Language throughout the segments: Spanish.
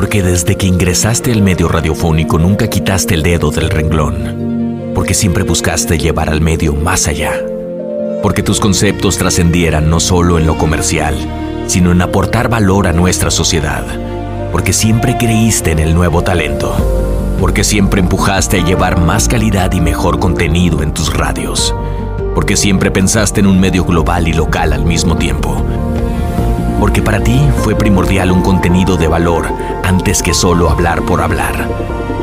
Porque desde que ingresaste al medio radiofónico nunca quitaste el dedo del renglón. Porque siempre buscaste llevar al medio más allá. Porque tus conceptos trascendieran no solo en lo comercial, sino en aportar valor a nuestra sociedad. Porque siempre creíste en el nuevo talento. Porque siempre empujaste a llevar más calidad y mejor contenido en tus radios. Porque siempre pensaste en un medio global y local al mismo tiempo. Porque para ti fue primordial un contenido de valor antes que solo hablar por hablar.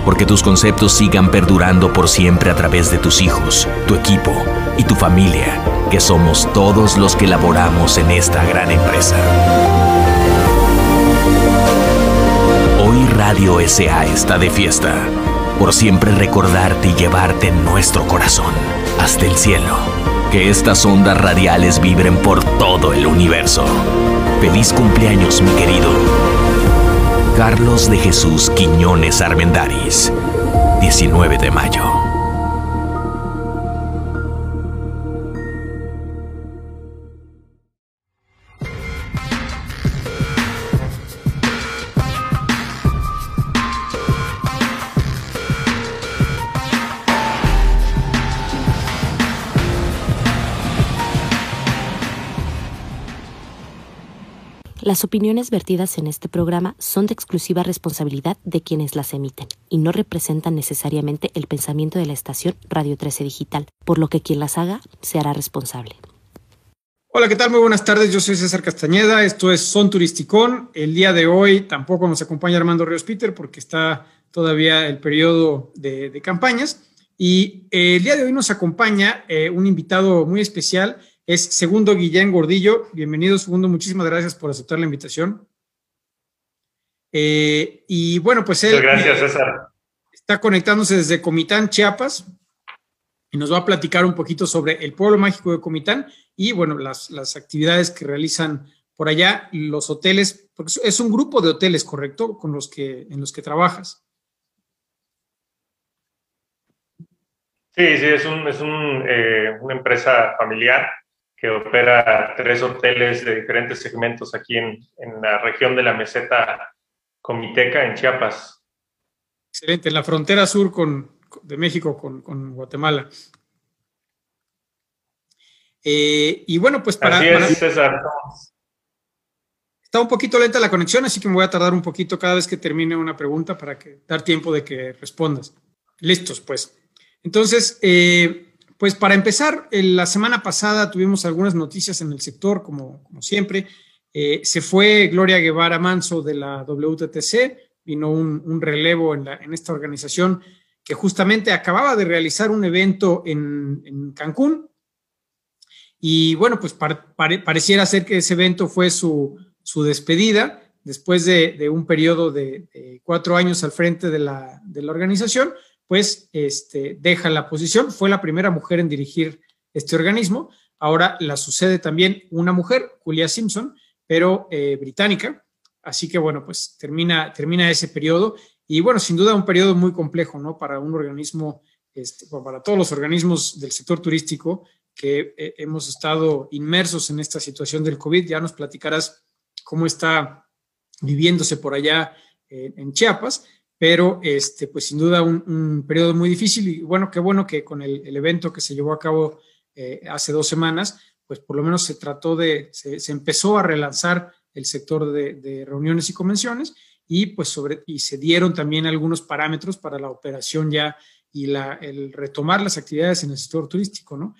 Porque tus conceptos sigan perdurando por siempre a través de tus hijos, tu equipo y tu familia, que somos todos los que laboramos en esta gran empresa. Hoy Radio SA está de fiesta, por siempre recordarte y llevarte nuestro corazón, hasta el cielo. Que estas ondas radiales vibren por todo el universo. Feliz cumpleaños, mi querido. Carlos de Jesús Quiñones Armendaris, 19 de mayo. Las opiniones vertidas en este programa son de exclusiva responsabilidad de quienes las emiten y no representan necesariamente el pensamiento de la estación Radio 13 Digital, por lo que quien las haga se hará responsable. Hola, ¿qué tal? Muy buenas tardes. Yo soy César Castañeda. Esto es Son Turisticón. El día de hoy tampoco nos acompaña Armando Ríos Peter porque está todavía el periodo de, campañas. Y eh, el día de hoy nos acompaña eh, un invitado muy especial es Segundo Guillén Gordillo. Bienvenido, Segundo. Muchísimas gracias por aceptar la invitación. Eh, y bueno, pues él. gracias, César. Está conectándose desde Comitán, Chiapas, y nos va a platicar un poquito sobre el pueblo mágico de Comitán y, bueno, las, las actividades que realizan por allá, los hoteles, porque es un grupo de hoteles, ¿correcto? Con los que, en los que trabajas. Sí, sí, es, un, es un, eh, una empresa familiar que opera tres hoteles de diferentes segmentos aquí en, en la región de la meseta comiteca, en Chiapas. Excelente, en la frontera sur con, de México con, con Guatemala. Eh, y bueno, pues para... Así es, César. Está un poquito lenta la conexión, así que me voy a tardar un poquito cada vez que termine una pregunta para que, dar tiempo de que respondas. Listos, pues. Entonces, eh, pues para empezar, la semana pasada tuvimos algunas noticias en el sector, como, siempre. Eh, se fue Gloria Guevara Manso de la WTTC, vino un, relevo en, esta organización que justamente acababa de realizar un evento en, Cancún. Y bueno, pues pareciera ser que ese evento fue su, despedida después de, un periodo de, cuatro años al frente la, de la organización pues este, deja la posición. Fue la primera mujer en dirigir este organismo. Ahora la sucede también una mujer, Julia Simpson, pero eh, británica. Así que bueno, pues termina, termina ese periodo. Y bueno, sin duda un periodo muy complejo, ¿no? Para un organismo, este, para todos los organismos del sector turístico que eh, hemos estado inmersos en esta situación del COVID. Ya nos platicarás cómo está viviéndose por allá eh, en Chiapas pero este, pues sin duda un, periodo muy difícil y bueno, qué bueno que con el, evento que se llevó a cabo eh, hace dos semanas, pues por lo menos se trató de, se, empezó a relanzar el sector de, reuniones y convenciones y pues sobre, y se dieron también algunos parámetros para la operación ya y la, el retomar las actividades en el sector turístico, ¿no?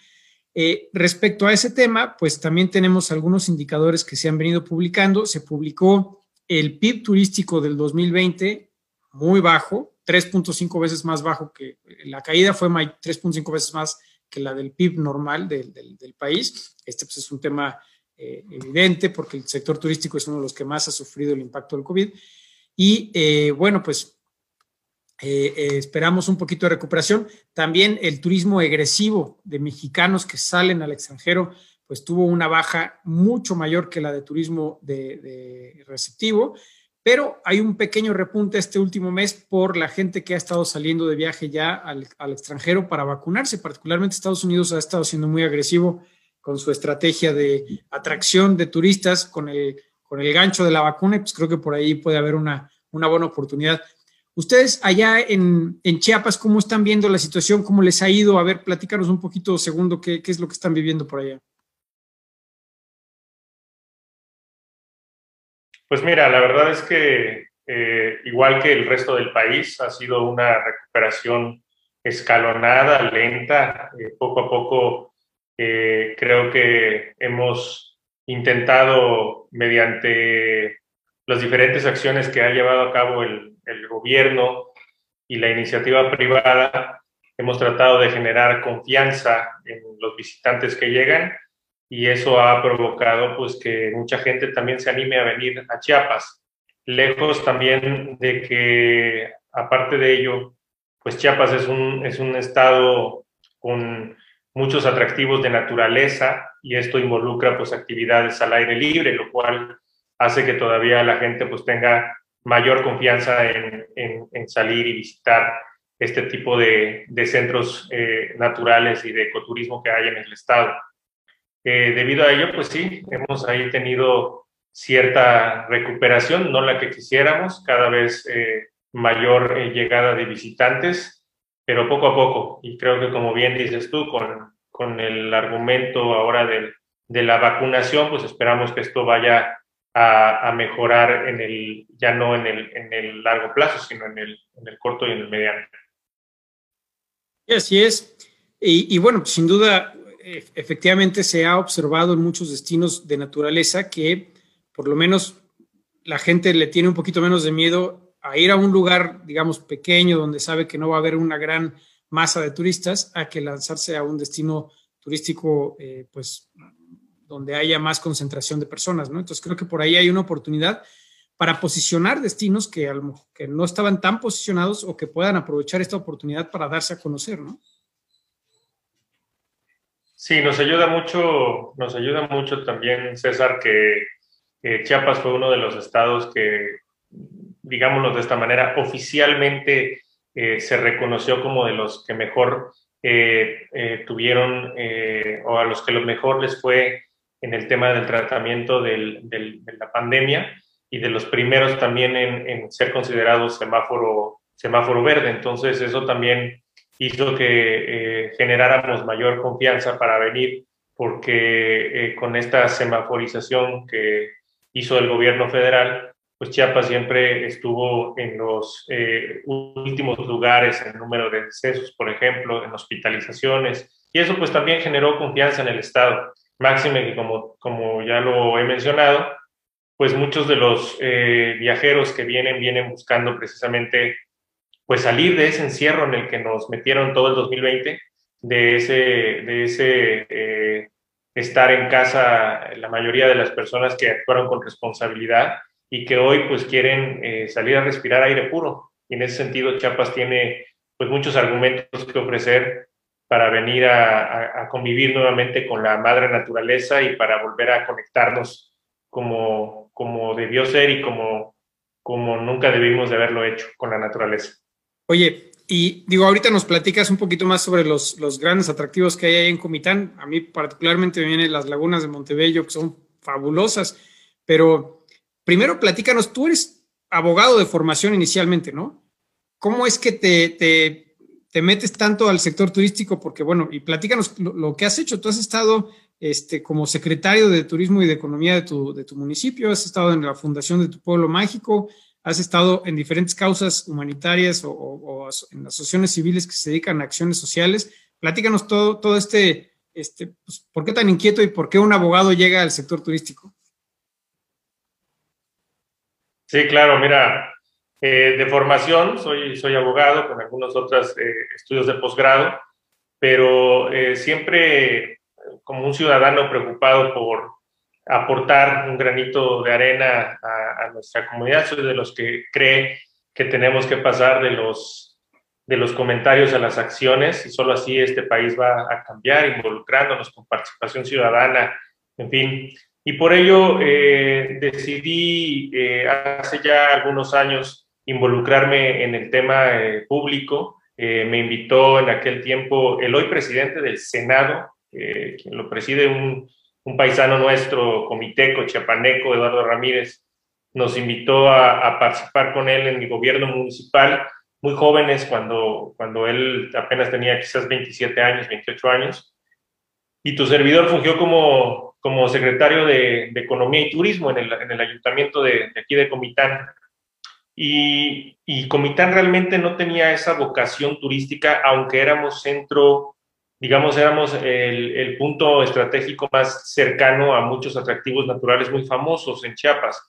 Eh, respecto a ese tema, pues también tenemos algunos indicadores que se han venido publicando. Se publicó el PIB turístico del 2020 muy bajo, 3.5 veces más bajo que la caída fue 3.5 veces más que la del PIB normal del, país. Este pues, es un tema eh, evidente porque el sector turístico es uno de los que más ha sufrido el impacto del COVID. Y eh, bueno, pues eh, esperamos un poquito de recuperación. También el turismo agresivo de mexicanos que salen al extranjero, pues tuvo una baja mucho mayor que la de turismo de receptivo pero hay un pequeño repunte este último mes por la gente que ha estado saliendo de viaje ya al, extranjero para vacunarse, particularmente Estados Unidos ha estado siendo muy agresivo con su estrategia de atracción de turistas con el, con el gancho de la vacuna, y pues creo que por ahí puede haber una, una buena oportunidad. Ustedes allá en, Chiapas, ¿cómo están viendo la situación? ¿Cómo les ha ido? A ver, platícanos un poquito, segundo, qué, qué es lo que están viviendo por allá. Pues mira, la verdad es que eh, igual que el resto del país, ha sido una recuperación escalonada, lenta, eh, poco a poco eh, creo que hemos intentado mediante las diferentes acciones que ha llevado a cabo el, el gobierno y la iniciativa privada, hemos tratado de generar confianza en los visitantes que llegan y eso ha provocado pues que mucha gente también se anime a venir a Chiapas. Lejos también de que, aparte de ello, pues Chiapas es un, es un estado con muchos atractivos de naturaleza y esto involucra pues actividades al aire libre, lo cual hace que todavía la gente pues tenga mayor confianza en, en, salir y visitar este tipo de, de centros eh, naturales y de ecoturismo que hay en el estado. Eh, debido a ello, pues sí, hemos ahí tenido cierta recuperación, no la que quisiéramos, cada vez eh, mayor eh, llegada de visitantes, pero poco a poco. Y creo que como bien dices tú, con, con el argumento ahora de, de la vacunación, pues esperamos que esto vaya a, mejorar en el, ya no en el, en el largo plazo, sino en el, en el corto y en el mediano. Así es. Y, y bueno, sin duda, efectivamente se ha observado en muchos destinos de naturaleza que por lo menos la gente le tiene un poquito menos de miedo a ir a un lugar, digamos, pequeño, donde sabe que no va a haber una gran masa de turistas, a que lanzarse a un destino turístico, eh, pues, donde haya más concentración de personas, ¿no? Entonces creo que por ahí hay una oportunidad para posicionar destinos que, que no estaban tan posicionados o que puedan aprovechar esta oportunidad para darse a conocer, ¿no? Sí, nos ayuda mucho, nos ayuda mucho también, César, que Chiapas fue uno de los estados que, digámoslo de esta manera, oficialmente eh, se reconoció como de los que mejor eh, eh, tuvieron o a los que lo mejor les fue en el tema del tratamiento del, de la pandemia y de los primeros también en, en ser considerados semáforo, semáforo verde. Entonces eso también hizo que eh, generáramos mayor confianza para venir, porque eh, con esta semaforización que hizo el gobierno federal, pues Chiapas siempre estuvo en los eh, últimos lugares en número de decesos, por ejemplo, en hospitalizaciones, y eso pues también generó confianza en el Estado. Máxime que como, como ya lo he mencionado, pues muchos de los viajeros que vienen vienen buscando precisamente pues salir de ese encierro en el que nos metieron todo el 2020, de ese, de ese eh, estar en casa la mayoría de las personas que actuaron con responsabilidad y que hoy pues quieren eh, salir a respirar aire puro. Y en ese sentido Chiapas tiene pues muchos argumentos que ofrecer para venir a, a, convivir nuevamente con la madre naturaleza y para volver a conectarnos como, como debió ser y como, como nunca debimos de haberlo hecho con la naturaleza. Oye, y digo, ahorita nos platicas un poquito más sobre los, los grandes atractivos que hay ahí en Comitán. A mí particularmente me vienen las lagunas de Montebello, que son fabulosas, pero primero platícanos, tú eres abogado de formación inicialmente, ¿no? ¿Cómo es que te, te, te metes tanto al sector turístico? Porque bueno, y platícanos lo, lo, que has hecho. Tú has estado este, como secretario de Turismo y de Economía de tu, de tu municipio, has estado en la fundación de tu pueblo mágico, has estado en diferentes causas humanitarias o, en asociaciones civiles que se dedican a acciones sociales. Platícanos todo, todo este, este pues, ¿por qué tan inquieto y por qué un abogado llega al sector turístico? Sí, claro, mira, eh, de formación soy, soy abogado con algunos otros eh, estudios de posgrado, pero eh, siempre como un ciudadano preocupado por aportar un granito de arena a, nuestra comunidad. Soy de los que cree que tenemos que pasar de los, de los comentarios a las acciones y solo así este país va a cambiar, involucrándonos con participación ciudadana, en fin. Y por ello eh, decidí eh, hace ya algunos años involucrarme en el tema eh, público. me invitó en aquel tiempo el hoy presidente del Senado, quien lo preside un un paisano nuestro, comiteco, chiapaneco, Eduardo Ramírez, nos invitó a, participar con él en el gobierno municipal, muy jóvenes, cuando, cuando él apenas tenía quizás 27 años, 28 años. Y tu servidor fungió como, como secretario de, Economía y Turismo en el, en el ayuntamiento de, de, aquí de Comitán. Y, y Comitán realmente no tenía esa vocación turística, aunque éramos centro digamos, éramos el, el, punto estratégico más cercano a muchos atractivos naturales muy famosos en Chiapas.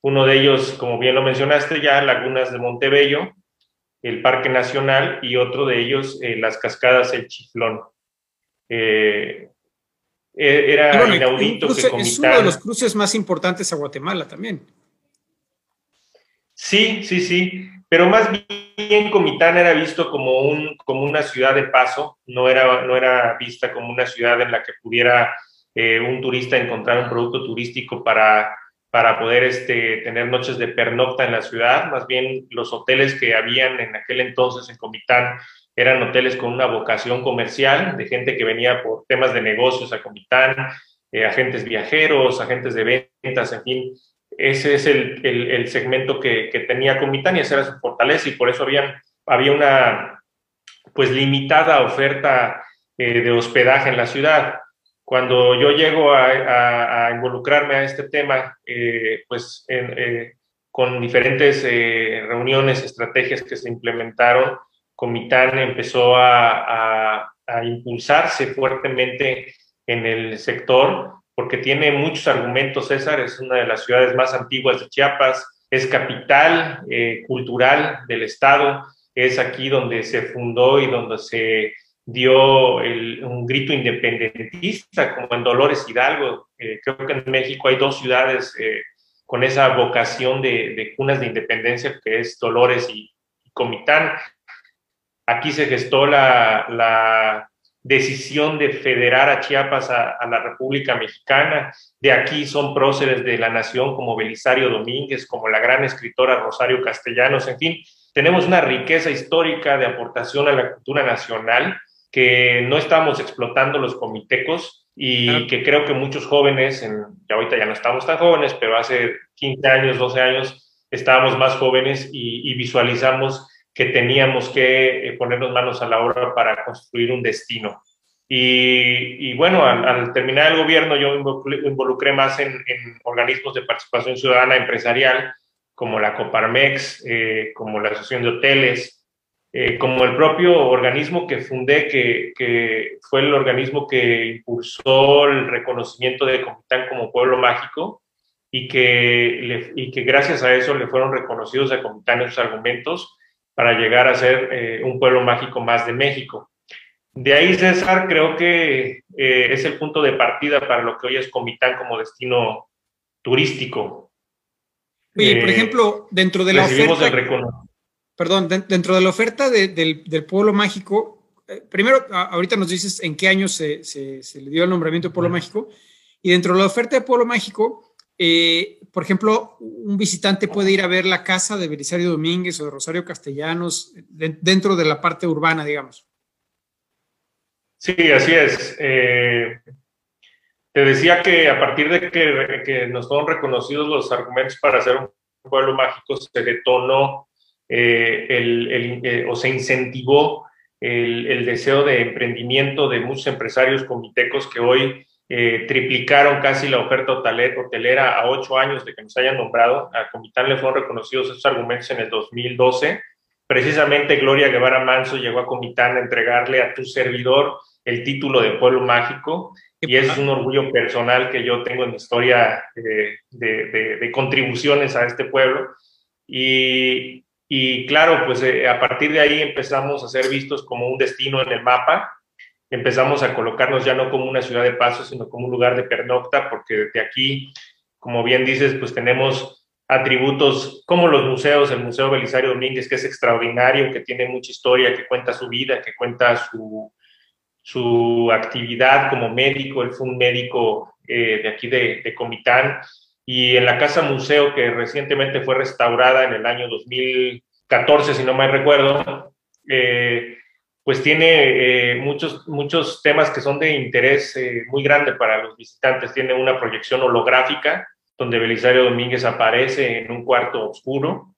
Uno de ellos, como bien lo mencionaste ya, Lagunas de Montebello, el Parque Nacional, y otro de ellos, eh, las cascadas El Chiflón. Eh, e, era inaudito que. Es uno de los cruces más importantes a Guatemala también. Sí, sí, sí. Pero más bien Comitán era visto como, un, como una ciudad de paso, no era, no era vista como una ciudad en la que pudiera eh, un turista encontrar un producto turístico para, para poder este, tener noches de pernocta en la ciudad, más bien los hoteles que habían en aquel entonces en Comitán eran hoteles con una vocación comercial, de gente que venía por temas de negocios a Comitán, eh, agentes viajeros, agentes de ventas, en fin, ese es el, el, segmento que, que, tenía Comitán y esa era su fortaleza y por eso había, había una pues limitada oferta eh, de hospedaje en la ciudad. Cuando yo llego a, a, involucrarme a este tema, eh, pues eh, con diferentes reuniones, estrategias que se implementaron, Comitán empezó a, a impulsarse fuertemente en el sector porque tiene muchos argumentos, César, es una de las ciudades más antiguas de Chiapas, es capital eh, cultural del Estado, es aquí donde se fundó y donde se dio un grito independentista, como en Dolores Hidalgo. Eh, creo que en México hay dos ciudades eh, con esa vocación de, cunas de independencia, que es Dolores y, Comitán. Aquí se gestó la decisión de federar a Chiapas a, la República Mexicana. De aquí son próceres de la nación como Belisario Domínguez, como la gran escritora Rosario Castellanos, en fin, tenemos una riqueza histórica de aportación a la cultura nacional que no estamos explotando los comitecos y que creo que muchos jóvenes, en, ya ahorita ya no estamos tan jóvenes, pero hace 15 años, 12 años estábamos más jóvenes y, y visualizamos que teníamos que eh, ponernos manos a la obra para construir un destino. Y, bueno, al, terminar el gobierno yo involucré más en, organismos de participación ciudadana empresarial, como la Coparmex, eh, como la Asociación de Hoteles, eh, como el propio organismo que fundé, que, que, fue el organismo que impulsó el reconocimiento de Comitán como pueblo mágico y que, y que gracias a eso le fueron reconocidos a Comitán esos argumentos para llegar a ser eh, un pueblo mágico más de México. De ahí, César, creo que eh, es el punto de partida para lo que hoy es Comitán como destino turístico. Oye, por eh, ejemplo, dentro de la oferta... perdón, dentro de la oferta del, pueblo mágico, primero, ahorita nos dices en qué año se, se, le dio el nombramiento de pueblo mágico, y dentro de la oferta de pueblo mágico, eh, por ejemplo, un visitante puede ir a ver la casa de Belisario Domínguez o de Rosario Castellanos dentro de la parte urbana, digamos. Sí, así es. Eh, te decía que a partir de que, nos fueron reconocidos los argumentos para hacer un pueblo mágico, se detonó eh, o se incentivó el, el, deseo de emprendimiento de muchos empresarios comitecos que hoy eh, triplicaron casi la oferta hotelera a ocho años de que nos hayan nombrado. A Comitán le fueron reconocidos esos argumentos en el 2012. Precisamente Gloria Guevara Manso llegó a Comitán a entregarle a tu servidor el título de Pueblo Mágico y es un orgullo personal que yo tengo en mi historia de, de, contribuciones a este pueblo. Y, y claro, pues eh, a partir de ahí empezamos a ser vistos como un destino en el mapa empezamos a colocarnos ya no como una ciudad de paso, sino como un lugar de pernocta, porque desde aquí, como bien dices, pues tenemos atributos como los museos, el Museo Belisario Domínguez, que es extraordinario, que tiene mucha historia, que cuenta su vida, que cuenta su, su actividad como médico, él fue un médico eh, de aquí de, de, Comitán, y en la Casa Museo, que recientemente fue restaurada en el año 2014, si no mal recuerdo, eh, pues tiene eh, muchos, muchos temas que son de interés eh, muy grande para los visitantes. Tiene una proyección holográfica donde Belisario Domínguez aparece en un cuarto oscuro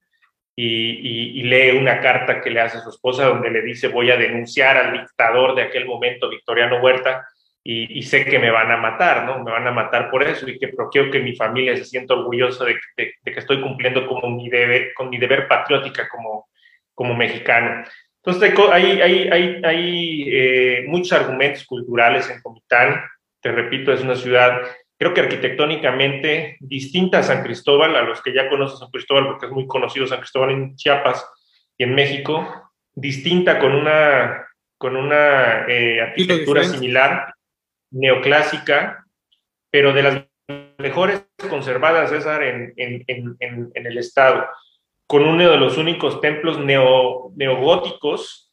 y, lee una carta que le hace a su esposa donde le dice voy a denunciar al dictador de aquel momento, Victoriano Huerta, y, sé que me van a matar, ¿no? Me van a matar por eso y que pero quiero que mi familia se sienta orgullosa de, que estoy cumpliendo como mi deber, con mi deber patriótica como, como mexicano. Entonces hay, hay, hay, hay eh, muchos argumentos culturales en Comitán. Te repito, es una ciudad creo que arquitectónicamente distinta a San Cristóbal, a los que ya conocen San Cristóbal, porque es muy conocido San Cristóbal en Chiapas y en México, distinta con una, con una eh, arquitectura similar, neoclásica, pero de las mejores conservadas, César, en, en, en, en el estado, con uno de los únicos templos neo, neogóticos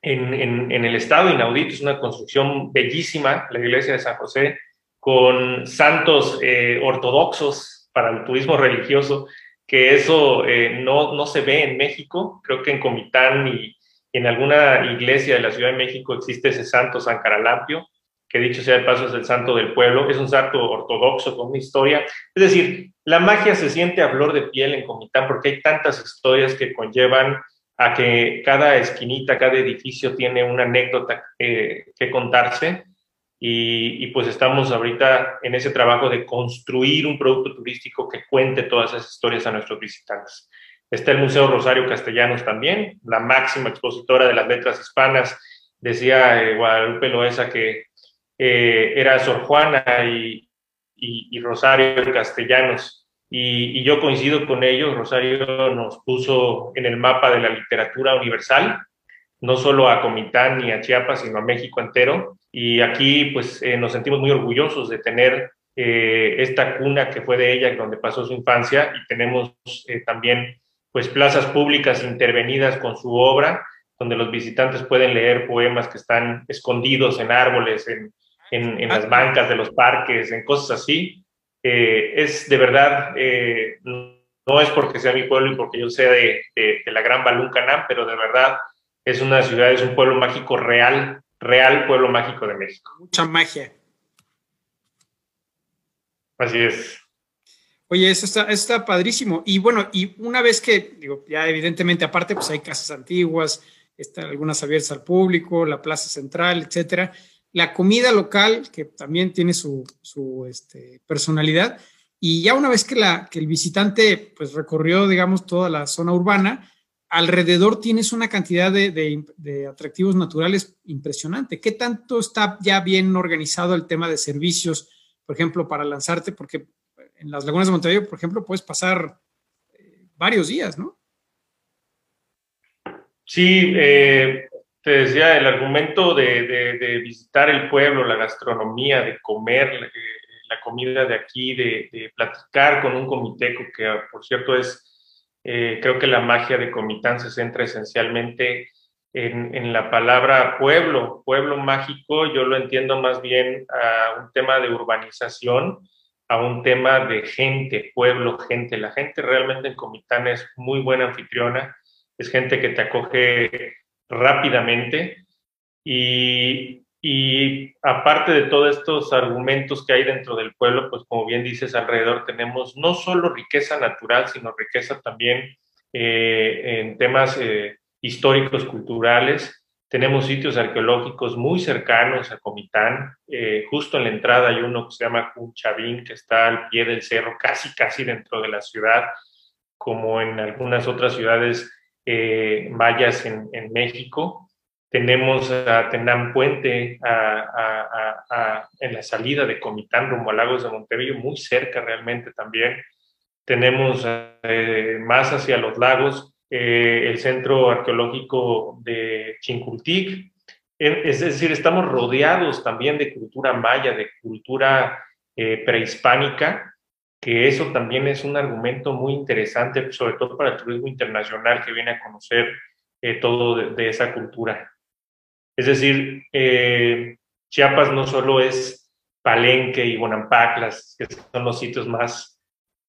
en, el estado, inaudito, es una construcción bellísima, la iglesia de San José, con santos eh, ortodoxos para el turismo religioso, que eso eh, no, no, se ve en México. Creo que en Comitán y, en alguna iglesia de la Ciudad de México existe ese santo San Caralampio, que dicho sea de paso es el santo del pueblo, es un santo ortodoxo con una historia. Es decir, la magia se siente a flor de piel en Comitán porque hay tantas historias que conllevan a que cada esquinita, cada edificio tiene una anécdota que contarse y, pues estamos ahorita en ese trabajo de construir un producto turístico que cuente todas esas historias a nuestros visitantes. Está el Museo Rosario Castellanos también, la máxima expositora de las letras hispanas. Decía eh, Guadalupe Loesa que eh, era Sor Juana y, y, Rosario Castellanos. Y, y, yo coincido con ellos, Rosario nos puso en el mapa de la literatura universal, no solo a Comitán ni a Chiapas, sino a México entero. Y aquí pues eh, nos sentimos muy orgullosos de tener eh, esta cuna que fue de ella, donde pasó su infancia, y tenemos también pues plazas públicas intervenidas con su obra, donde los visitantes pueden leer poemas que están escondidos en árboles, en, en, las bancas de los parques, en cosas así. es de verdad, no es porque sea mi pueblo y porque yo sea de, de, de la gran Baluncanán, pero de verdad es una ciudad, es un pueblo mágico real real pueblo mágico de México. Mucha magia. Así es. Oye, eso está, está padrísimo. Y bueno, y una vez que, digo, ya evidentemente aparte, pues hay casas antiguas, están algunas abiertas al público, la plaza central, etcétera. La comida local, que también tiene su, su este, personalidad. Y ya una vez que, la, que el visitante pues recorrió, digamos, toda la zona urbana, alrededor tienes una cantidad de, atractivos naturales impresionante. ¿Qué tanto está ya bien organizado el tema de servicios, por ejemplo, para lanzarte? Porque en las lagunas de Montevideo, por ejemplo, puedes pasar eh, varios días, ¿no? Sí, eh, te decía, el argumento de, visitar el pueblo, la gastronomía, de comer eh, la comida de aquí, de, platicar con un comité que, por cierto, es eh, creo que la magia de Comitán se centra esencialmente en, la palabra pueblo. Pueblo mágico yo lo entiendo más bien a un tema de urbanización, a un tema de gente, pueblo, gente. La gente realmente en Comitán es muy buena anfitriona, es gente que te acoge rápidamente y, y aparte de todos estos argumentos que hay dentro del pueblo, pues como bien dices, alrededor tenemos no solo riqueza natural, sino riqueza también eh, en temas eh, históricos, culturales. Tenemos sitios arqueológicos muy cercanos a Comitán. Eh, justo en la entrada hay uno que se llama Cunchavín, que está al pie del cerro, casi, casi dentro de la ciudad, como en algunas otras ciudades mayas en, en México tenemos a Tenán Puente en la salida de Comitán rumbo a Lagos de Montevideo, muy cerca realmente también. Tenemos eh, más hacia los lagos eh, el centro arqueológico de Chincultic. Es decir, estamos rodeados también de cultura maya, de cultura eh, prehispánica, que eso también es un argumento muy interesante, sobre todo para el turismo internacional que viene a conocer todo de esa cultura. Es decir, eh, Chiapas no solo es Palenque y Bonampak, que son los sitios más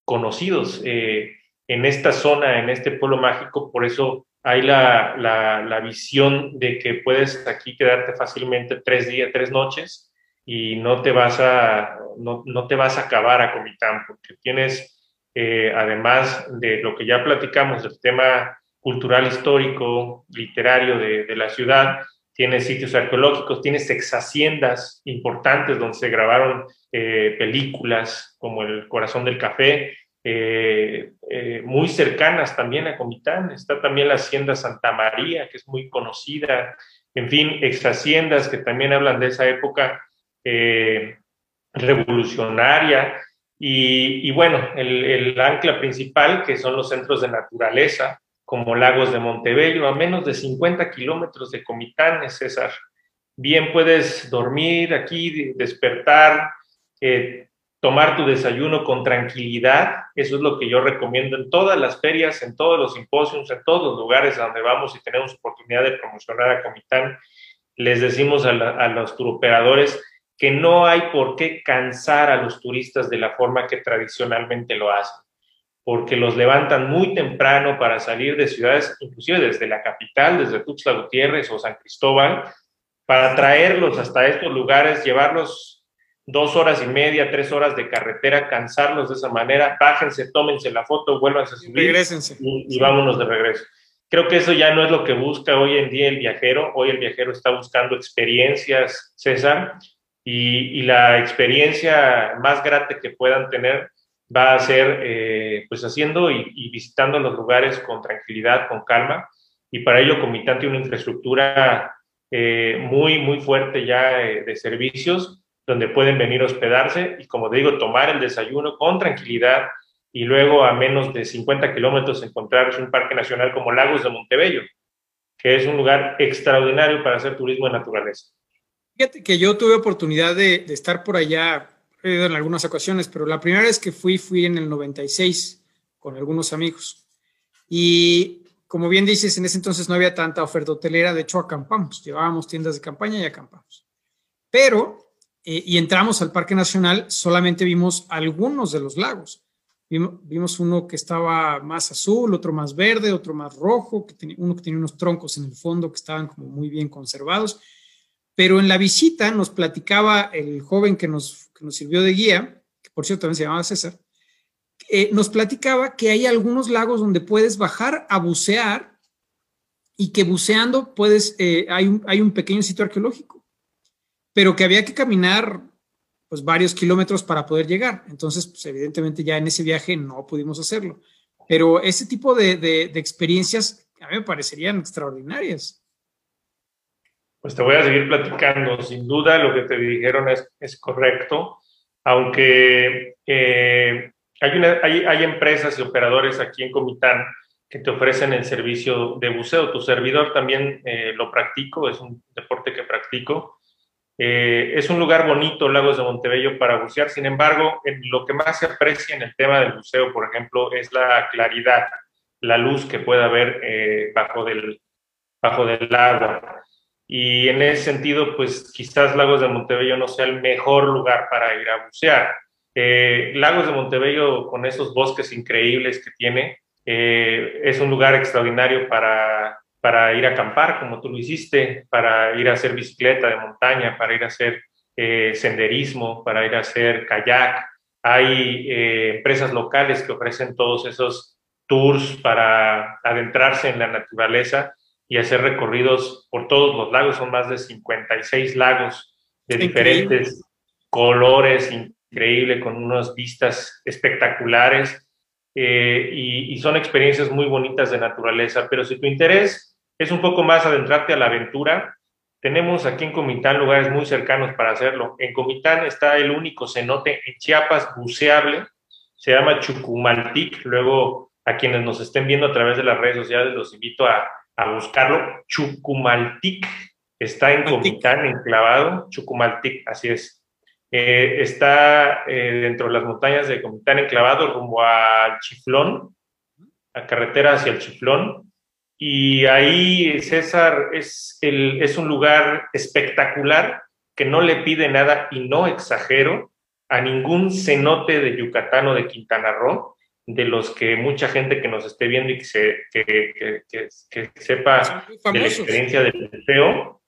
conocidos eh, en esta zona, en este pueblo mágico, por eso hay la, la, visión de que puedes aquí quedarte fácilmente tres días, tres noches y no te vas a, no, no te vas a acabar a Comitán, porque tienes, eh, además de lo que ya platicamos del tema cultural, histórico, literario de, de la ciudad, tienes sitios arqueológicos, tienes ex haciendas importantes donde se grabaron eh, películas como El Corazón del Café, eh, eh, muy cercanas también a Comitán. Está también la Hacienda Santa María, que es muy conocida. En fin, ex haciendas que también hablan de esa época revolucionaria. Y, bueno, el, el ancla principal, que son los centros de naturaleza, como Lagos de Montebello, a menos de 50 kilómetros de Comitán, César. Bien puedes dormir aquí, despertar, eh, tomar tu desayuno con tranquilidad. Eso es lo que yo recomiendo en todas las ferias, en todos los simposios, en todos los lugares donde vamos y tenemos oportunidad de promocionar a Comitán. Les decimos a, a los turoperadores que no hay por qué cansar a los turistas de la forma que tradicionalmente lo hacen porque los levantan muy temprano para salir de ciudades, inclusive desde la capital, desde Tuxtla Gutiérrez o San Cristóbal, para traerlos hasta estos lugares, llevarlos dos horas y media, tres horas de carretera, cansarlos de esa manera, bájense, tómense la foto, vuelvan a subir y, y vámonos de regreso. Creo que eso ya no es lo que busca hoy en día el viajero. Hoy el viajero está buscando experiencias, César, y, la experiencia más grata que puedan tener va a ser eh, pues haciendo y, visitando los lugares con tranquilidad, con calma, y para ello Comitán tiene una infraestructura eh, muy, muy fuerte ya eh, de servicios, donde pueden venir a hospedarse y, como digo, tomar el desayuno con tranquilidad y luego a menos de 50 kilómetros encontrarse un parque nacional como Lagos de Montebello, que es un lugar extraordinario para hacer turismo de naturaleza. Fíjate que yo tuve oportunidad de, estar por allá en algunas ocasiones, pero la primera vez que fui, fui en el 96 con algunos amigos. Y como bien dices, en ese entonces no había tanta oferta hotelera, de hecho acampamos, llevábamos tiendas de campaña y acampamos. Pero, eh, y entramos al Parque Nacional, solamente vimos algunos de los lagos. Vimos, uno que estaba más azul, otro más verde, otro más rojo, que tenía, uno que tenía unos troncos en el fondo que estaban como muy bien conservados. Pero en la visita nos platicaba el joven que nos que nos sirvió de guía, que por cierto también se llamaba César, eh, nos platicaba que hay algunos lagos donde puedes bajar a bucear y que buceando puedes, eh, hay, un, hay un pequeño sitio arqueológico, pero que había que caminar pues varios kilómetros para poder llegar. Entonces, pues evidentemente ya en ese viaje no pudimos hacerlo. Pero ese tipo de, de, de experiencias a mí me parecerían extraordinarias. Pues te voy a seguir platicando. Sin duda lo que te dijeron es, es correcto, aunque eh, hay, una, hay, hay, empresas y operadores aquí en Comitán que te ofrecen el servicio de buceo. Tu servidor también eh, lo practico, es un deporte que practico. Eh, es un lugar bonito, Lagos de Montebello, para bucear. Sin embargo, lo que más se aprecia en el tema del buceo, por ejemplo, es la claridad, la luz que puede haber bajo, del, bajo del agua. Y en ese sentido, pues quizás Lagos de Montebello no sea el mejor lugar para ir a bucear. Eh, Lagos de Montebello, con esos bosques increíbles que tiene, eh, es un lugar extraordinario para, para ir a acampar, como tú lo hiciste, para ir a hacer bicicleta de montaña, para ir a hacer eh, senderismo, para ir a hacer kayak. Hay empresas locales que ofrecen todos esos tours para adentrarse en la naturaleza y hacer recorridos por todos los lagos. Son más de 56 lagos de diferentes colores, increíble, con unas vistas espectaculares. Eh, y, y, son experiencias muy bonitas de naturaleza. Pero si tu interés es un poco más adentrarte a la aventura, tenemos aquí en Comitán lugares muy cercanos para hacerlo. En Comitán está el único cenote en Chiapas buceable, se llama Chucumaltic. Luego, a quienes nos estén viendo a través de las redes sociales, los invito a, a buscarlo. Chucumaltic está en Comitán, enclavado. Chucumaltic, así es. Eh, está eh, dentro de las montañas de Comitán, enclavado rumbo al Chiflón, a carretera hacia el Chiflón. Y ahí, César, es, el, es un lugar espectacular que no le pide nada, y no exagero, a ningún cenote de Yucatán o de Quintana Roo de los que mucha gente que nos esté viendo y que, se, que, que, sepa de la experiencia del buceo.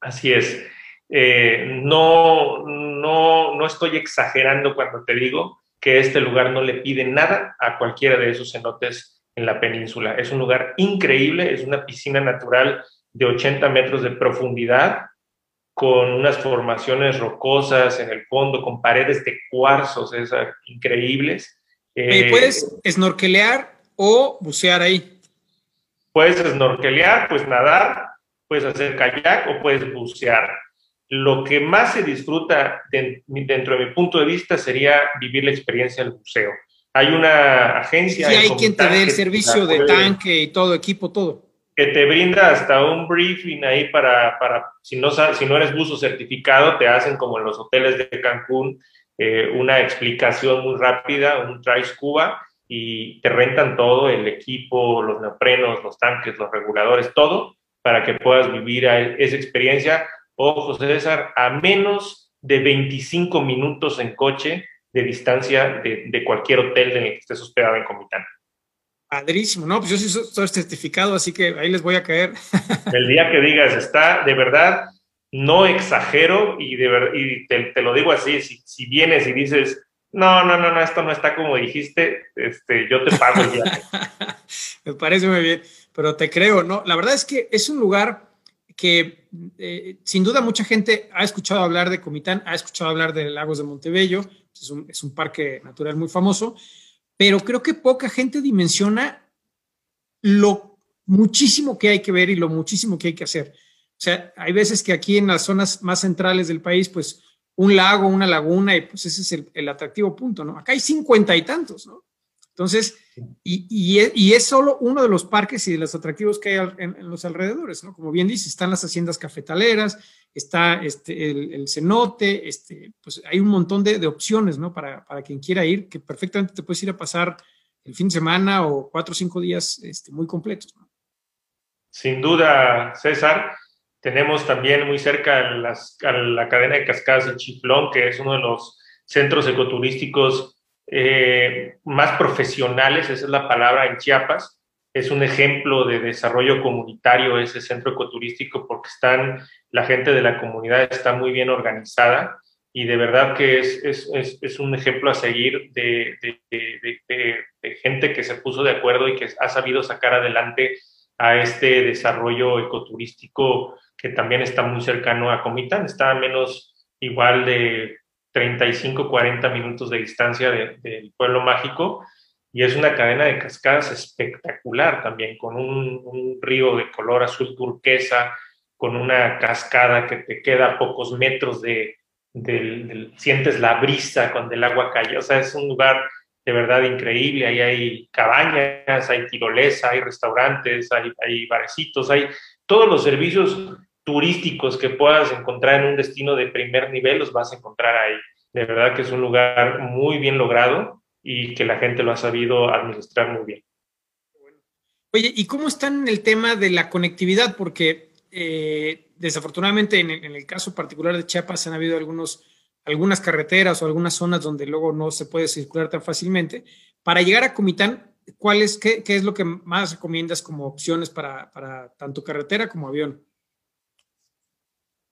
Así es. eh, no, no, no estoy exagerando cuando te digo que este lugar no le pide nada a cualquiera de esos cenotes en la península. Es un lugar increíble, es una piscina natural de 80 metros de profundidad, con unas formaciones rocosas en el fondo, con paredes de cuarzos esas, increíbles. Eh, ¿Puedes snorkelear o bucear ahí? Puedes snorkelear, pues nadar, puedes hacer kayak o puedes bucear. Lo que más se disfruta dentro de mi punto de vista sería vivir la experiencia del buceo. Hay una agencia. Sí, hay quien te dé el servicio de tanque y todo, equipo, todo que te brinda hasta un briefing ahí para, para si, no, si no eres buzo certificado, te hacen como en los hoteles de Cancún, eh, una explicación muy rápida, un try scuba, y te rentan todo, el equipo, los neoprenos, los tanques, los reguladores, todo, para que puedas vivir esa experiencia. Ojo, César, a menos de 25 minutos en coche de distancia de, de cualquier hotel en el que estés hospedado en Comitán. Padrísimo, no, pues yo sí soy certificado, así que ahí les voy a caer. El día que digas, está de verdad, no exagero y, te, lo digo así, si, vienes y dices, no, no, no, no, esto no está como dijiste, este, yo te pago viaje. Me parece muy bien, pero te creo, ¿no? La verdad es que es un lugar que eh, sin duda mucha gente ha escuchado hablar de Comitán, ha escuchado hablar de Lagos de Montebello, es un parque natural muy famoso, pero creo que poca gente dimensiona lo muchísimo que hay que ver y lo muchísimo que hay que hacer. O sea, hay veces que aquí en las zonas más centrales del país, pues un lago, una laguna, y pues ese es el, atractivo punto, ¿no? Acá hay cincuenta y tantos, ¿no? Entonces, y, es, solo uno de los parques y de los atractivos que hay en, los alrededores, ¿no? Como bien dice, están las haciendas cafetaleras, está este, el, cenote, este, pues hay un montón de, opciones, ¿no? Para, quien quiera ir, que perfectamente te puedes ir a pasar el fin de semana o cuatro o cinco días este, muy completos. Sin duda, César. Tenemos también muy cerca la cadena de cascadas de Chiflón, que es uno de los centros ecoturísticos eh, más profesionales, esa es la palabra en Chiapas. Es un ejemplo de desarrollo comunitario ese centro ecoturístico porque están, la gente de la comunidad está muy bien organizada y de verdad que es, es, es, un ejemplo a seguir de, de, de, gente que se puso de acuerdo y que ha sabido sacar adelante a este desarrollo ecoturístico que también está muy cercano a Comitán, está a menos igual de 35, 40 minutos de distancia del pueblo mágico y es una cadena de cascadas espectacular también, con un, río de color azul turquesa, con una cascada que te queda a pocos metros de, sientes la brisa cuando el agua cae, o sea, es un lugar de verdad increíble, ahí hay cabañas, hay tirolesa, hay restaurantes, hay, hay hay todos los servicios turísticos que puedas encontrar en un destino de primer nivel los vas a encontrar ahí. De verdad que es un lugar muy bien logrado y que la gente lo ha sabido administrar muy bien. Oye, ¿y cómo están en el tema de la conectividad? Porque eh, desafortunadamente en el, caso particular de Chiapas han habido algunos, algunas carreteras o algunas zonas donde luego no se puede circular tan fácilmente. Para llegar a Comitán, ¿cuál es, qué, es lo que más recomiendas como opciones para, para tanto carretera como avión?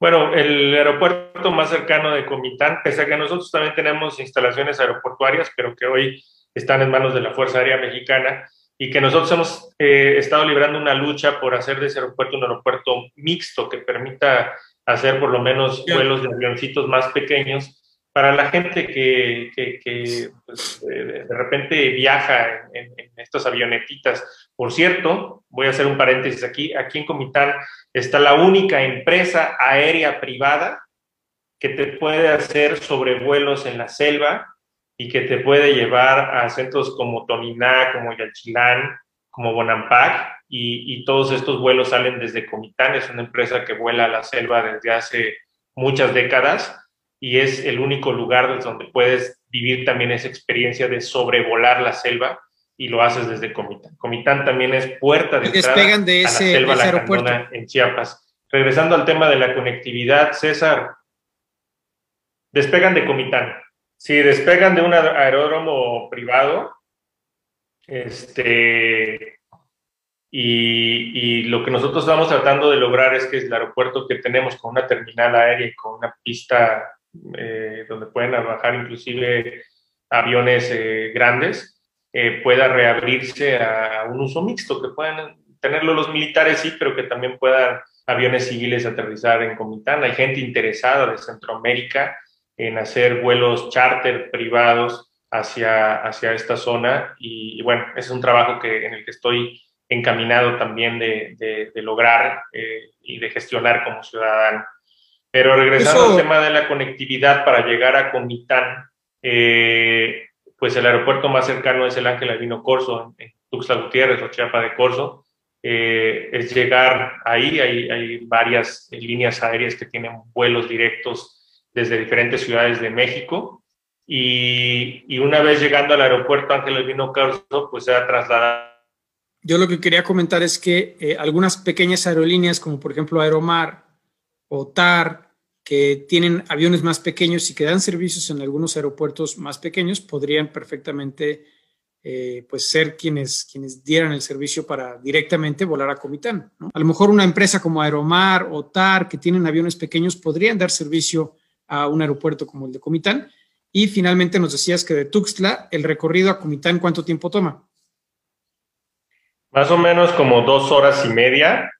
Bueno, el aeropuerto más cercano de Comitán, pese a que nosotros también tenemos instalaciones aeroportuarias, pero que hoy están en manos de la Fuerza Aérea Mexicana y que nosotros hemos eh, estado librando una lucha por hacer de ese aeropuerto un aeropuerto mixto que permita hacer por lo menos vuelos de avioncitos más pequeños para la gente que, que, pues, de, repente viaja en, en, estas avionetitas. Por cierto, voy a hacer un paréntesis aquí, aquí en Comitán está la única empresa aérea privada que te puede hacer sobrevuelos en la selva y que te puede llevar a centros como Toniná, como Yalchilán, como Bonampak, y, y todos estos vuelos salen desde Comitán, es una empresa que vuela a la selva desde hace muchas décadas y es el único lugar donde puedes vivir también esa experiencia de sobrevolar la selva y lo haces desde Comitán. Comitán también es puerta de entrada de ese, a la selva aeropuerto. en Chiapas. Regresando al tema de la conectividad, César, despegan de Comitán. Si despegan de un aeródromo privado, este, Y, lo que nosotros estamos tratando de lograr es que el aeropuerto que tenemos con una terminal aérea y con una pista eh, donde pueden bajar inclusive aviones eh, grandes, eh, pueda reabrirse a un uso mixto, que puedan tenerlo los militares, sí, pero que también puedan aviones civiles aterrizar en Comitán. Hay gente interesada de Centroamérica en hacer vuelos charter privados hacia, hacia esta zona y, bueno, ese es un trabajo que, en el que estoy encaminado también de, de, lograr eh, y de gestionar como ciudadano. Pero regresando al tema de la conectividad para llegar a Comitán, eh, pues el aeropuerto más cercano es el Ángel Albino Corso, en Tuxtla Gutiérrez o Chiapa de Corso. Eh, es llegar ahí, hay, hay varias líneas aéreas que tienen vuelos directos desde diferentes ciudades de México. Y, y una vez llegando al aeropuerto Ángel Albino Corso, pues se ha trasladado yo lo que quería comentar es que eh, algunas pequeñas aerolíneas, como por ejemplo Aeromar o TAR, que tienen aviones más pequeños y que dan servicios en algunos aeropuertos más pequeños, podrían perfectamente eh, pues ser quienes, quienes dieran el servicio para directamente volar a Comitán. A lo mejor una empresa como Aeromar o TAR, que tienen aviones pequeños, podrían dar servicio a un aeropuerto como el de Comitán. Y finalmente nos decías que de Tuxtla, el recorrido a Comitán, ¿cuánto tiempo toma? Más o menos como dos horas y media.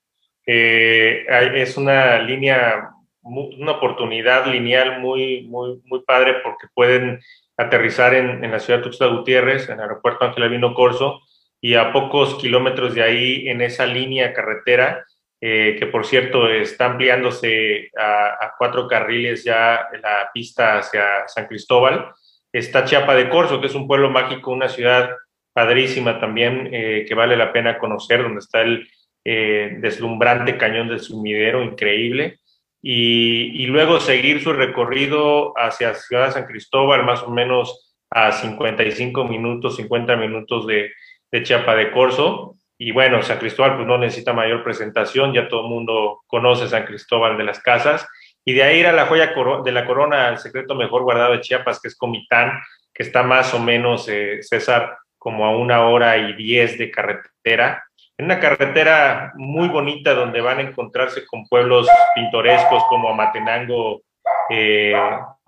Eh, es una línea, una oportunidad lineal muy, muy, muy padre porque pueden aterrizar en, en la ciudad de Tuxtla Gutiérrez, en el aeropuerto Ángel Albino Corso, y a pocos kilómetros de ahí, en esa línea carretera, eh, que por cierto está ampliándose a, cuatro carriles ya la pista hacia San Cristóbal, está Chiapa de Corso, que es un pueblo mágico, una ciudad padrísima también eh, que vale la pena conocer, donde está el eh, deslumbrante cañón del sumidero, increíble. Y, luego seguir su recorrido hacia Ciudad San Cristóbal, más o menos a 55 minutos, 50 minutos de, de Chiapa de Corzo. Y bueno, San Cristóbal pues no necesita mayor presentación, ya todo el mundo conoce San Cristóbal de las Casas. Y de ahí ir a la joya de la corona, el secreto mejor guardado de Chiapas, que es Comitán, que está más o menos, eh, César, como a una hora y diez de carretera. En una carretera muy bonita donde van a encontrarse con pueblos pintorescos como Amatenango eh,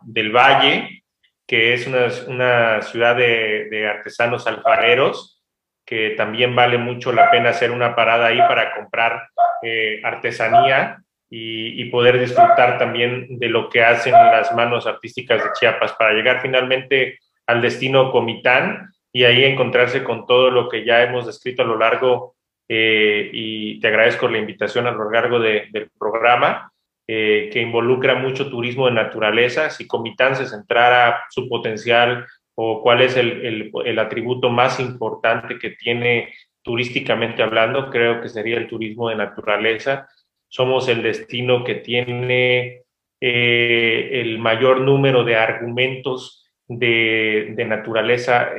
del Valle, que es una, ciudad de, artesanos alfareros, que también vale mucho la pena hacer una parada ahí para comprar eh, artesanía y, y, poder disfrutar también de lo que hacen las manos artísticas de Chiapas para llegar finalmente al destino Comitán, y ahí encontrarse con todo lo que ya hemos descrito a lo largo eh, y te agradezco la invitación a lo largo del programa, eh, que involucra mucho turismo de naturaleza. Si Comitán se centrara su potencial o cuál es el, el, atributo más importante que tiene turísticamente hablando, creo que sería el turismo de naturaleza. Somos el destino que tiene eh, el mayor número de argumentos de, naturaleza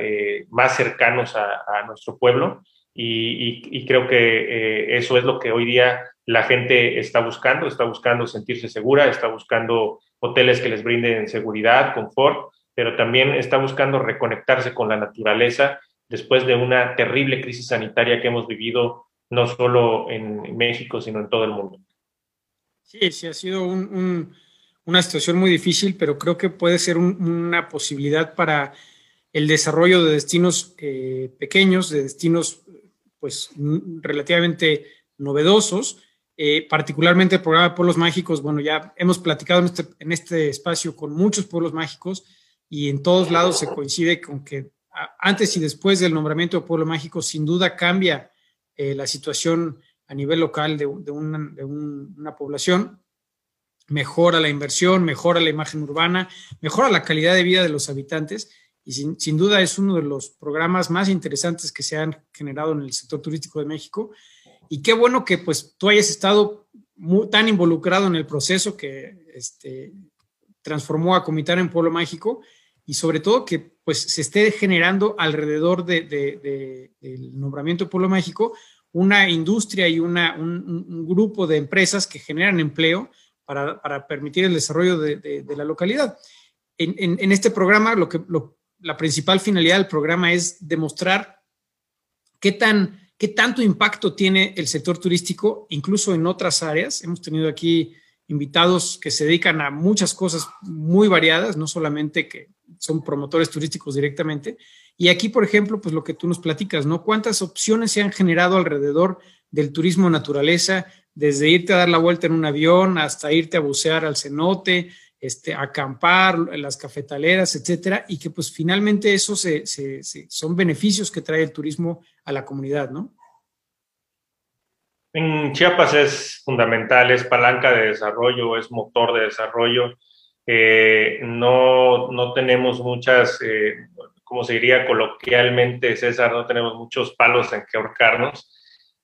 más cercanos a, nuestro pueblo y, creo que eh, eso es lo que hoy día la gente está buscando, está buscando sentirse segura, está buscando hoteles que les brinden seguridad, confort, pero también está buscando reconectarse con la naturaleza después de una terrible crisis sanitaria que hemos vivido no solo en México, sino en todo el mundo. Sí, sí, ha sido un una situación muy difícil, pero creo que puede ser una posibilidad para el desarrollo de destinos eh, pequeños, de destinos pues relativamente novedosos, eh, particularmente el programa de Pueblos Mágicos. Bueno, ya hemos platicado en este, en este espacio con muchos pueblos mágicos y en todos lados se coincide con que antes y después del nombramiento de Pueblo Mágico, sin duda cambia eh, la situación a nivel local de una población mejora la inversión, mejora la imagen urbana, mejora la calidad de vida de los habitantes y sin, duda es uno de los programas más interesantes que se han generado en el sector turístico de México. Y qué bueno que pues tú hayas estado tan involucrado en el proceso que este, transformó a Comitán en Pueblo Mágico y sobre todo que pues se esté generando alrededor de, del nombramiento de Pueblo Mágico una industria y una, un grupo de empresas que generan empleo, para, permitir el desarrollo de, la localidad. En, este programa, lo que, la principal finalidad del programa es demostrar qué tan, ¿Qué tanto impacto tiene el sector turístico, incluso en otras áreas? Hemos tenido aquí invitados que se dedican a muchas cosas muy variadas, no solamente que son promotores turísticos directamente. Y aquí, por ejemplo, pues lo que tú nos platicas, ¿no? ¿Cuántas opciones se han generado alrededor del turismo naturaleza, desde irte a dar la vuelta en un avión hasta irte a bucear al cenote, este, acampar, las cafetaleras, etcétera, y que pues finalmente esos son beneficios que trae el turismo a la comunidad, ¿no? En Chiapas es fundamental, es palanca de desarrollo, es motor de desarrollo. Eh, no, no, tenemos muchas, eh, como se diría coloquialmente, César, no tenemos muchos palos en que ahorcarnos,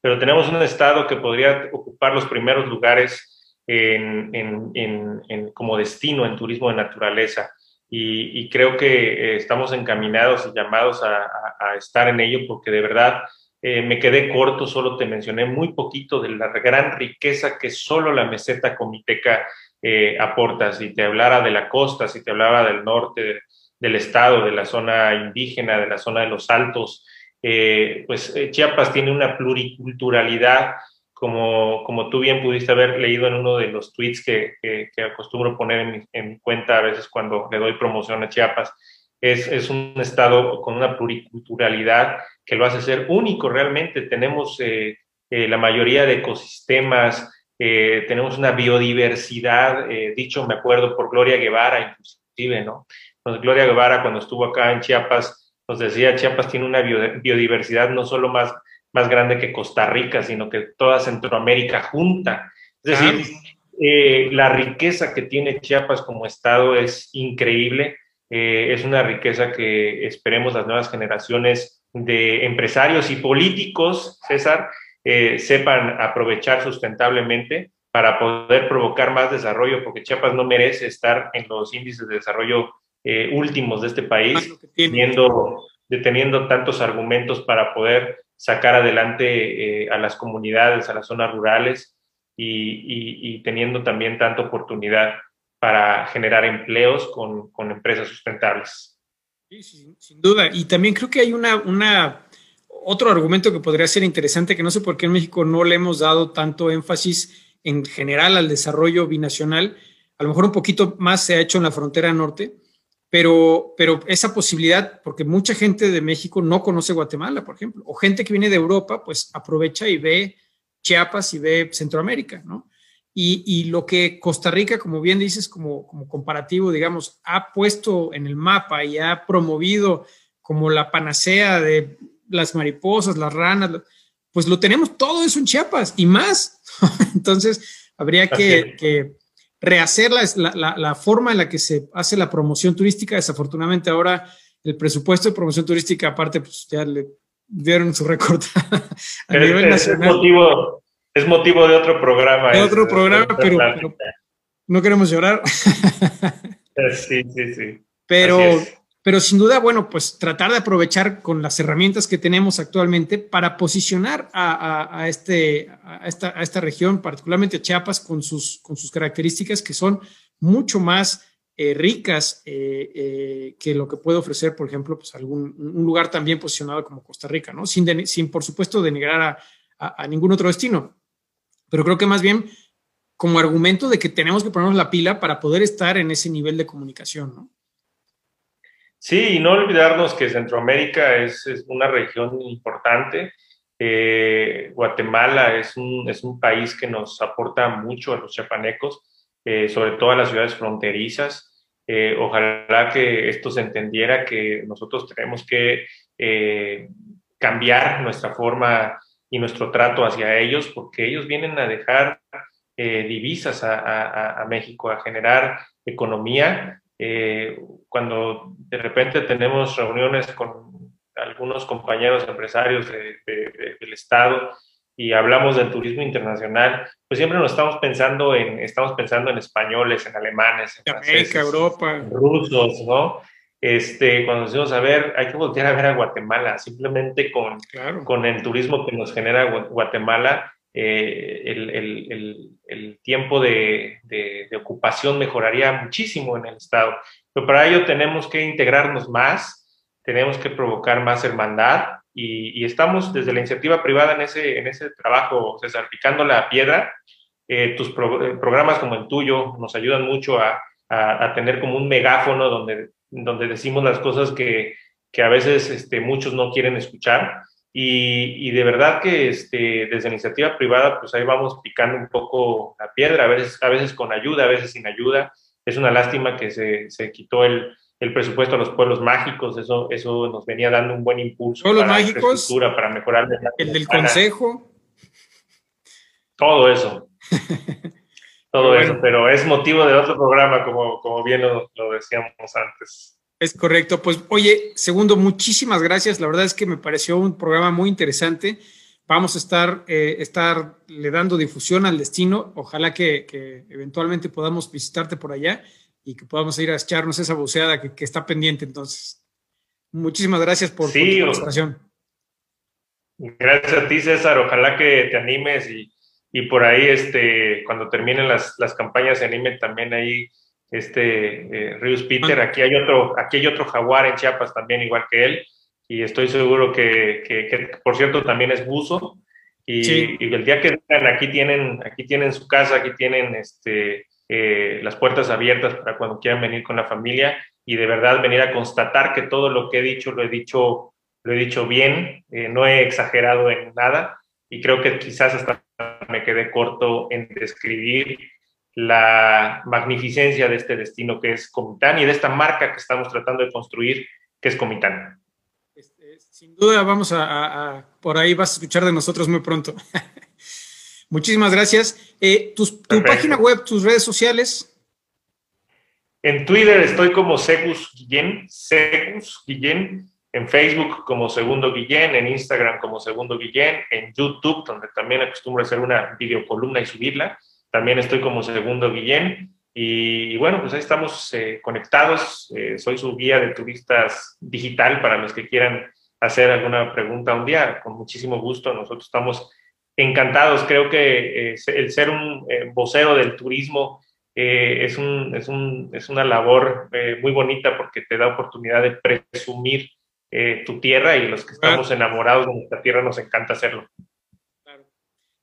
pero tenemos un estado que podría ocupar los primeros lugares en, en, como destino en turismo de naturaleza. Y, creo que eh, estamos encaminados y llamados a, a estar en ello porque de verdad eh, me quedé corto, solo te mencioné muy poquito de la gran riqueza que solo la meseta comiteca eh, aporta. Si te hablara de la costa, si te hablaba del norte del estado, de la zona indígena, de la zona de los altos, eh, pues Chiapas tiene una pluriculturalidad, como, como tú bien pudiste haber leído en uno de los tweets que, que, acostumbro poner en en cuenta a veces cuando le doy promoción a Chiapas es, un estado con una pluriculturalidad que lo hace ser único realmente. Tenemos eh, eh, la mayoría de ecosistemas, eh, tenemos una biodiversidad, dicho me acuerdo por Gloria Guevara inclusive, ¿no? Gloria Guevara cuando estuvo acá en Chiapas nos decía, Chiapas tiene una biodiversidad no solo más, más grande que Costa Rica, sino que toda Centroamérica junta. Es decir, la riqueza que tiene Chiapas como estado es increíble eh, es una riqueza que esperemos las nuevas generaciones de empresarios y políticos, César, eh, sepan aprovechar sustentablemente para poder provocar más desarrollo, porque Chiapas no merece estar en los índices de desarrollo eh, últimos de este país, teniendo, deteniendo tantos argumentos para poder sacar adelante a las comunidades, a las zonas rurales y teniendo también tanta oportunidad para generar empleos con, con empresas sustentables. Sí, sin, duda. Y también creo que hay una, una, otro argumento que podría ser interesante, que no sé por qué en México no le hemos dado tanto énfasis en general al desarrollo binacional. A lo mejor un poquito más se ha hecho en la frontera norte, pero, pero esa posibilidad, porque mucha gente de México no conoce Guatemala, por ejemplo, o gente que viene de Europa, pues aprovecha y ve Chiapas y ve Centroamérica, ¿no? Y, lo que Costa Rica, como bien dices, como, como comparativo, digamos, ha puesto en el mapa y ha promovido como la panacea de las mariposas, las ranas, pues lo tenemos todo eso en Chiapas y más. Entonces, habría que, rehacer la, la, forma en la que se hace la promoción turística. Desafortunadamente ahora el presupuesto de promoción turística, aparte, pues ya le dieron su récord a nivel nacional. motivo, es motivo de otro programa. De otro programa, pero, no queremos llorar. sí, sí, sí. Pero, pero sin duda, bueno, pues tratar de aprovechar con las herramientas que tenemos actualmente para posicionar a, este, esta, región, particularmente a Chiapas, con sus, características que son mucho más eh, ricas eh, eh, que lo que puede ofrecer, por ejemplo, pues algún un lugar tan bien posicionado como Costa Rica, ¿no? Sin, sin por supuesto, denigrar a, a, ningún otro destino pero creo que más bien como argumento de que tenemos que ponernos la pila para poder estar en ese nivel de comunicación, ¿no? Sí, y no olvidarnos que Centroamérica es, una región importante. Eh, Guatemala es un, es un, país que nos aporta mucho a los chapanecos, eh, sobre todo a las ciudades fronterizas. Eh, ojalá que esto se entendiera, que nosotros tenemos que cambiar nuestra forma y nuestro trato hacia ellos, porque ellos vienen a dejar divisas a, México, a generar economía. Eh, cuando de repente tenemos reuniones con algunos compañeros empresarios del Estado y hablamos del turismo internacional, pues siempre nos estamos pensando en, estamos pensando en españoles, en alemanes, en América, Europa. Rusos, ¿no? este, cuando decimos, a ver, hay que voltear a ver a Guatemala, simplemente con, con el turismo que nos genera Guatemala, eh, el, tiempo de, ocupación mejoraría muchísimo en el Estado. Pero para ello tenemos que integrarnos más, tenemos que provocar más hermandad y, estamos desde la iniciativa privada en ese, en ese trabajo, César, la piedra. Eh, tus programas como el tuyo nos ayudan mucho a, a, tener como un megáfono donde, donde decimos las cosas que, que a veces este, muchos no quieren escuchar. Y, y, de verdad que este, desde la iniciativa privada, pues ahí vamos picando un poco la piedra, a veces, a veces con ayuda, a veces sin ayuda. Es una lástima que se, se quitó el, el, presupuesto a los pueblos mágicos, eso, eso nos venía dando un buen impulso. Pueblos para mágicos, para mejorar. El del consejo. Todo eso. Todo eso, pero es motivo de otro programa, como, como bien lo, lo decíamos antes. Es correcto. Pues oye, segundo, muchísimas gracias. La verdad es que me pareció un programa muy interesante. Vamos a estar, eh, estar le dando difusión al destino. Ojalá que, eventualmente podamos visitarte por allá y que podamos ir a echarnos esa buceada que, está pendiente. Entonces, muchísimas gracias por, sí, tu participación. Gracias a ti, César. Ojalá que te animes y, y por ahí, este, cuando terminen las, las campañas, se animen también ahí este eh, Rius Peter. Aquí hay, otro, aquí hay otro jaguar en Chiapas también, igual que él, y estoy seguro que, que, por cierto, también es buzo. Y, el día que vengan, aquí tienen, aquí tienen su casa, aquí tienen este, eh, las puertas abiertas para cuando quieran venir con la familia y de verdad venir a constatar que todo lo que he dicho lo he dicho, lo he dicho bien, eh, no he exagerado en nada y creo que quizás hasta me quedé corto en describir la magnificencia de este destino que es Comitán y de esta marca que estamos tratando de construir, que es Comitán. Este, sin duda vamos a, por ahí vas a escuchar de nosotros muy pronto. Muchísimas gracias. Eh, tu página web, tus redes sociales. En Twitter estoy como Segus Guillén, Segus Guillén, en Facebook como Segundo Guillén, en Instagram como Segundo Guillén, en YouTube, donde también acostumbro a hacer una videocolumna y subirla, también estoy como segundo Guillén. Y, bueno, pues ahí estamos eh, conectados. Eh, soy su guía de turistas digital para los que quieran hacer alguna pregunta un día. Con muchísimo gusto. Nosotros estamos encantados. Creo que eh, el ser un vocero del turismo es, un, es, un, es, una labor muy bonita porque te da oportunidad de presumir tu tierra y los que estamos enamorados de nuestra tierra nos encanta hacerlo.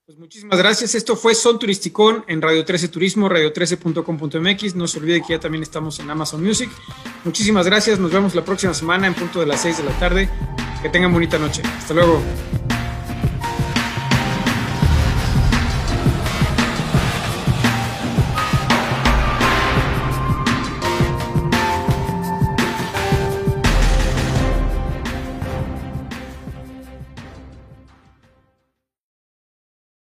Pues muchísimas gracias. Esto fue Son Turisticón en Radio 13 Turismo, radio13.com.mx. No se olvide que ya también estamos en Amazon Music. Muchísimas gracias. Nos vemos la próxima semana en punto de las 6 de la tarde. Que tengan bonita noche. Hasta luego.